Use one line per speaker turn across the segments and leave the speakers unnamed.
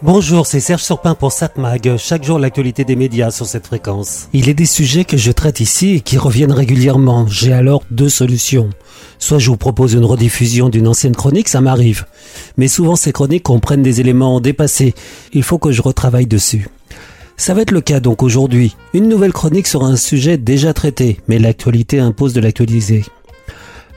Bonjour, c'est Serge Surpin pour SatMag. Chaque jour, l'actualité des médias sur cette fréquence. Il est des sujets que je traite ici et qui reviennent régulièrement. J'ai alors deux solutions. Soit je vous propose une rediffusion d'une ancienne chronique, ça m'arrive. Mais souvent, ces chroniques comprennent des éléments dépassés. Il faut que je retravaille dessus. Ça va être le cas donc aujourd'hui. Une nouvelle chronique sur un sujet déjà traité, mais l'actualité impose de l'actualiser.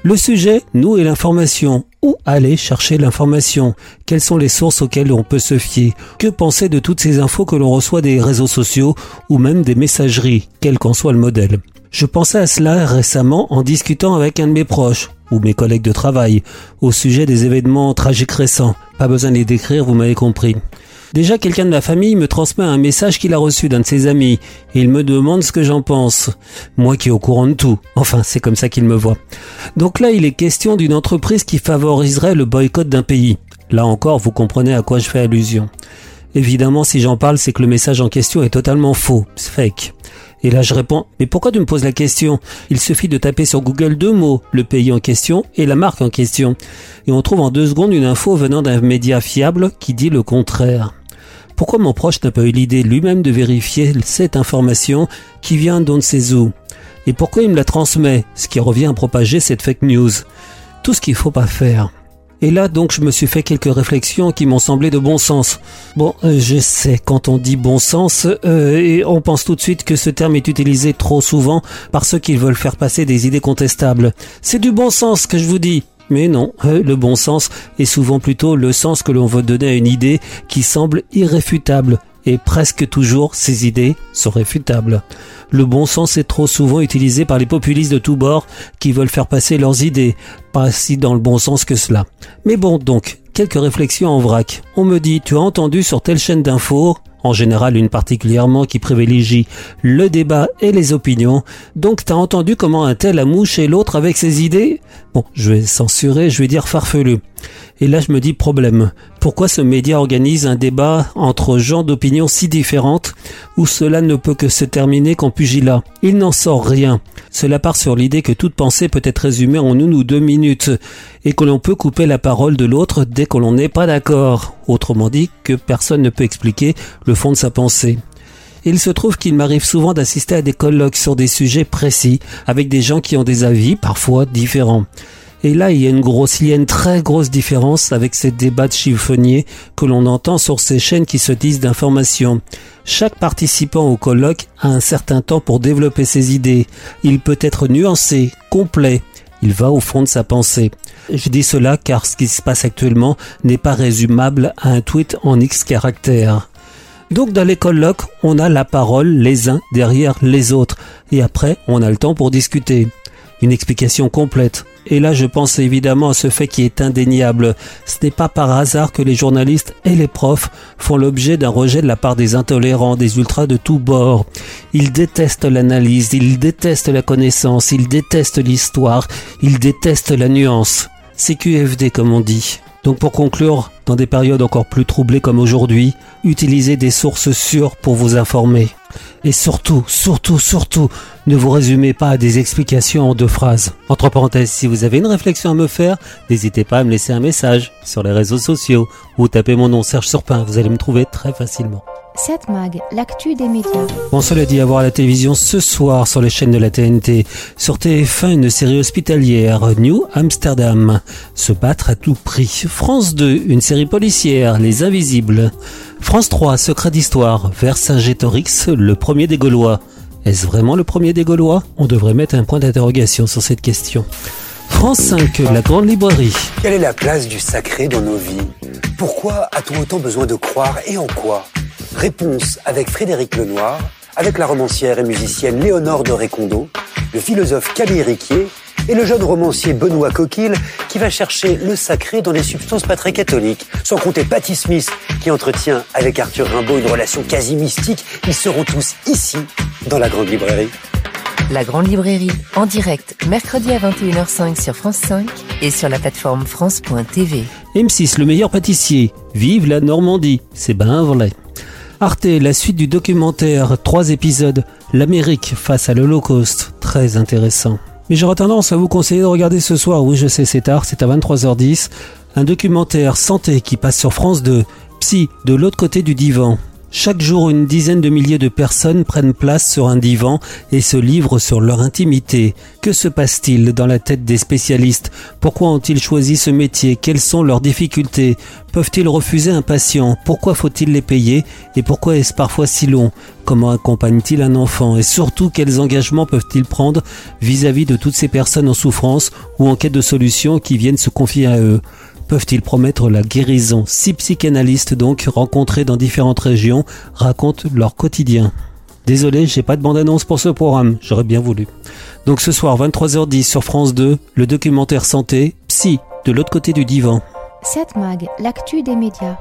Le sujet, nous et l'information. Où aller chercher l'information? Quelles sont les sources auxquelles on peut se fier? Que penser de toutes ces infos que l'on reçoit des réseaux sociaux ou même des messageries, quel qu'en soit le modèle? Je pensais à cela récemment en discutant avec un de mes proches ou mes collègues de travail au sujet des événements tragiques récents. Pas besoin de les décrire, vous m'avez compris. Déjà, quelqu'un de ma famille me transmet un message qu'il a reçu d'un de ses amis, il me demande ce que j'en pense. Moi qui est au courant de tout. Enfin, c'est comme ça qu'il me voit. Donc là, il est question d'une entreprise qui favoriserait le boycott d'un pays. Là encore, vous comprenez à quoi je fais allusion. Évidemment, si j'en parle, c'est que le message en question est totalement faux, c'est fake. Et là, je réponds, mais pourquoi tu me poses la question? Il suffit de taper sur Google deux mots, le pays en question et la marque en question. Et on trouve en deux secondes une info venant d'un média fiable qui dit le contraire. Pourquoi mon proche n'a pas eu l'idée lui-même de vérifier cette information qui vient d'on ne sait où? Et pourquoi il me la transmet, ce qui revient à propager cette fake news Tout ce qu'il faut pas faire. Et là donc je me suis fait quelques réflexions qui m'ont semblé de bon sens. Bon, euh, je sais, quand on dit bon sens, euh, et on pense tout de suite que ce terme est utilisé trop souvent par ceux qui veulent faire passer des idées contestables. C'est du bon sens que je vous dis. Mais non, euh, le bon sens est souvent plutôt le sens que l'on veut donner à une idée qui semble irréfutable. Et presque toujours, ces idées sont réfutables. Le bon sens est trop souvent utilisé par les populistes de tous bords qui veulent faire passer leurs idées, pas si dans le bon sens que cela. Mais bon, donc, quelques réflexions en vrac. On me dit, tu as entendu sur telle chaîne d'infos, en général une particulièrement qui privilégie le débat et les opinions. Donc t'as entendu comment un tel a mouché l'autre avec ses idées? Bon, je vais censurer, je vais dire farfelu. Et là je me dis problème. Pourquoi ce média organise un débat entre gens d'opinions si différentes où cela ne peut que se terminer qu'en pugilat? Il n'en sort rien. Cela part sur l'idée que toute pensée peut être résumée en une ou deux minutes et que l'on peut couper la parole de l'autre dès que l'on n'est pas d'accord. Autrement dit, que personne ne peut expliquer le fond de sa pensée. Il se trouve qu'il m'arrive souvent d'assister à des colloques sur des sujets précis, avec des gens qui ont des avis parfois différents. Et là, il y a une grosse, il y a une très grosse différence avec ces débats de chiffonniers que l'on entend sur ces chaînes qui se disent d'information. Chaque participant au colloque a un certain temps pour développer ses idées. Il peut être nuancé, complet. Il va au fond de sa pensée. Je dis cela car ce qui se passe actuellement n'est pas résumable à un tweet en X caractères. Donc dans les colloques, on a la parole les uns derrière les autres et après on a le temps pour discuter. Une explication complète. Et là, je pense évidemment à ce fait qui est indéniable. Ce n'est pas par hasard que les journalistes et les profs font l'objet d'un rejet de la part des intolérants, des ultras de tous bords. Ils détestent l'analyse, ils détestent la connaissance, ils détestent l'histoire, ils détestent la nuance. C'est QFD comme on dit. Donc pour conclure, dans des périodes encore plus troublées comme aujourd'hui, utilisez des sources sûres pour vous informer. Et surtout, surtout, surtout, ne vous résumez pas à des explications en deux phrases. Entre parenthèses, si vous avez une réflexion à me faire, n'hésitez pas à me laisser un message sur les réseaux sociaux ou tapez mon nom Serge Surpin, vous allez me trouver très facilement.
7 Mag, l'actu des médias.
Bon, cela dit, à voir à la télévision ce soir sur les chaînes de la TNT. Sur TF1, une série hospitalière, New Amsterdam. Se battre à tout prix. France 2, une série policière, Les Invisibles. France 3, Secret d'Histoire, Vercingétorix, le premier des Gaulois. Est-ce vraiment le premier des Gaulois? On devrait mettre un point d'interrogation sur cette question. France 5, la grande librairie.
Quelle est la place du sacré dans nos vies? Pourquoi a-t-on autant besoin de croire et en quoi? Réponse avec Frédéric Lenoir, avec la romancière et musicienne Léonore de Récondo, le philosophe Camille Riquier et le jeune romancier Benoît Coquille qui va chercher le sacré dans des substances pas très catholiques. Sans compter Patty Smith qui entretient avec Arthur Rimbaud une relation quasi mystique. Ils seront tous ici dans la grande librairie.
La Grande Librairie, en direct, mercredi à 21h05 sur France 5 et sur la plateforme France.tv.
M6, le meilleur pâtissier. Vive la Normandie. C'est ben vrai. Arte, la suite du documentaire, trois épisodes. L'Amérique face à l'Holocauste. Très intéressant. Mais j'aurais tendance à vous conseiller de regarder ce soir, oui je sais c'est tard, c'est à 23h10, un documentaire santé qui passe sur France 2. Psy, de l'autre côté du divan. Chaque jour, une dizaine de milliers de personnes prennent place sur un divan et se livrent sur leur intimité. Que se passe-t-il dans la tête des spécialistes? Pourquoi ont-ils choisi ce métier? Quelles sont leurs difficultés? Peuvent-ils refuser un patient? Pourquoi faut-il les payer? Et pourquoi est-ce parfois si long? Comment accompagnent-ils un enfant? Et surtout, quels engagements peuvent-ils prendre vis-à-vis de toutes ces personnes en souffrance ou en quête de solutions qui viennent se confier à eux? Peuvent-ils promettre la guérison? Six psychanalystes donc rencontrés dans différentes régions racontent leur quotidien. Désolé, j'ai pas de bande-annonce pour ce programme, j'aurais bien voulu. Donc ce soir 23h10 sur France 2, le documentaire santé Psy de l'autre côté du divan.
Cette mag, l'actu des médias.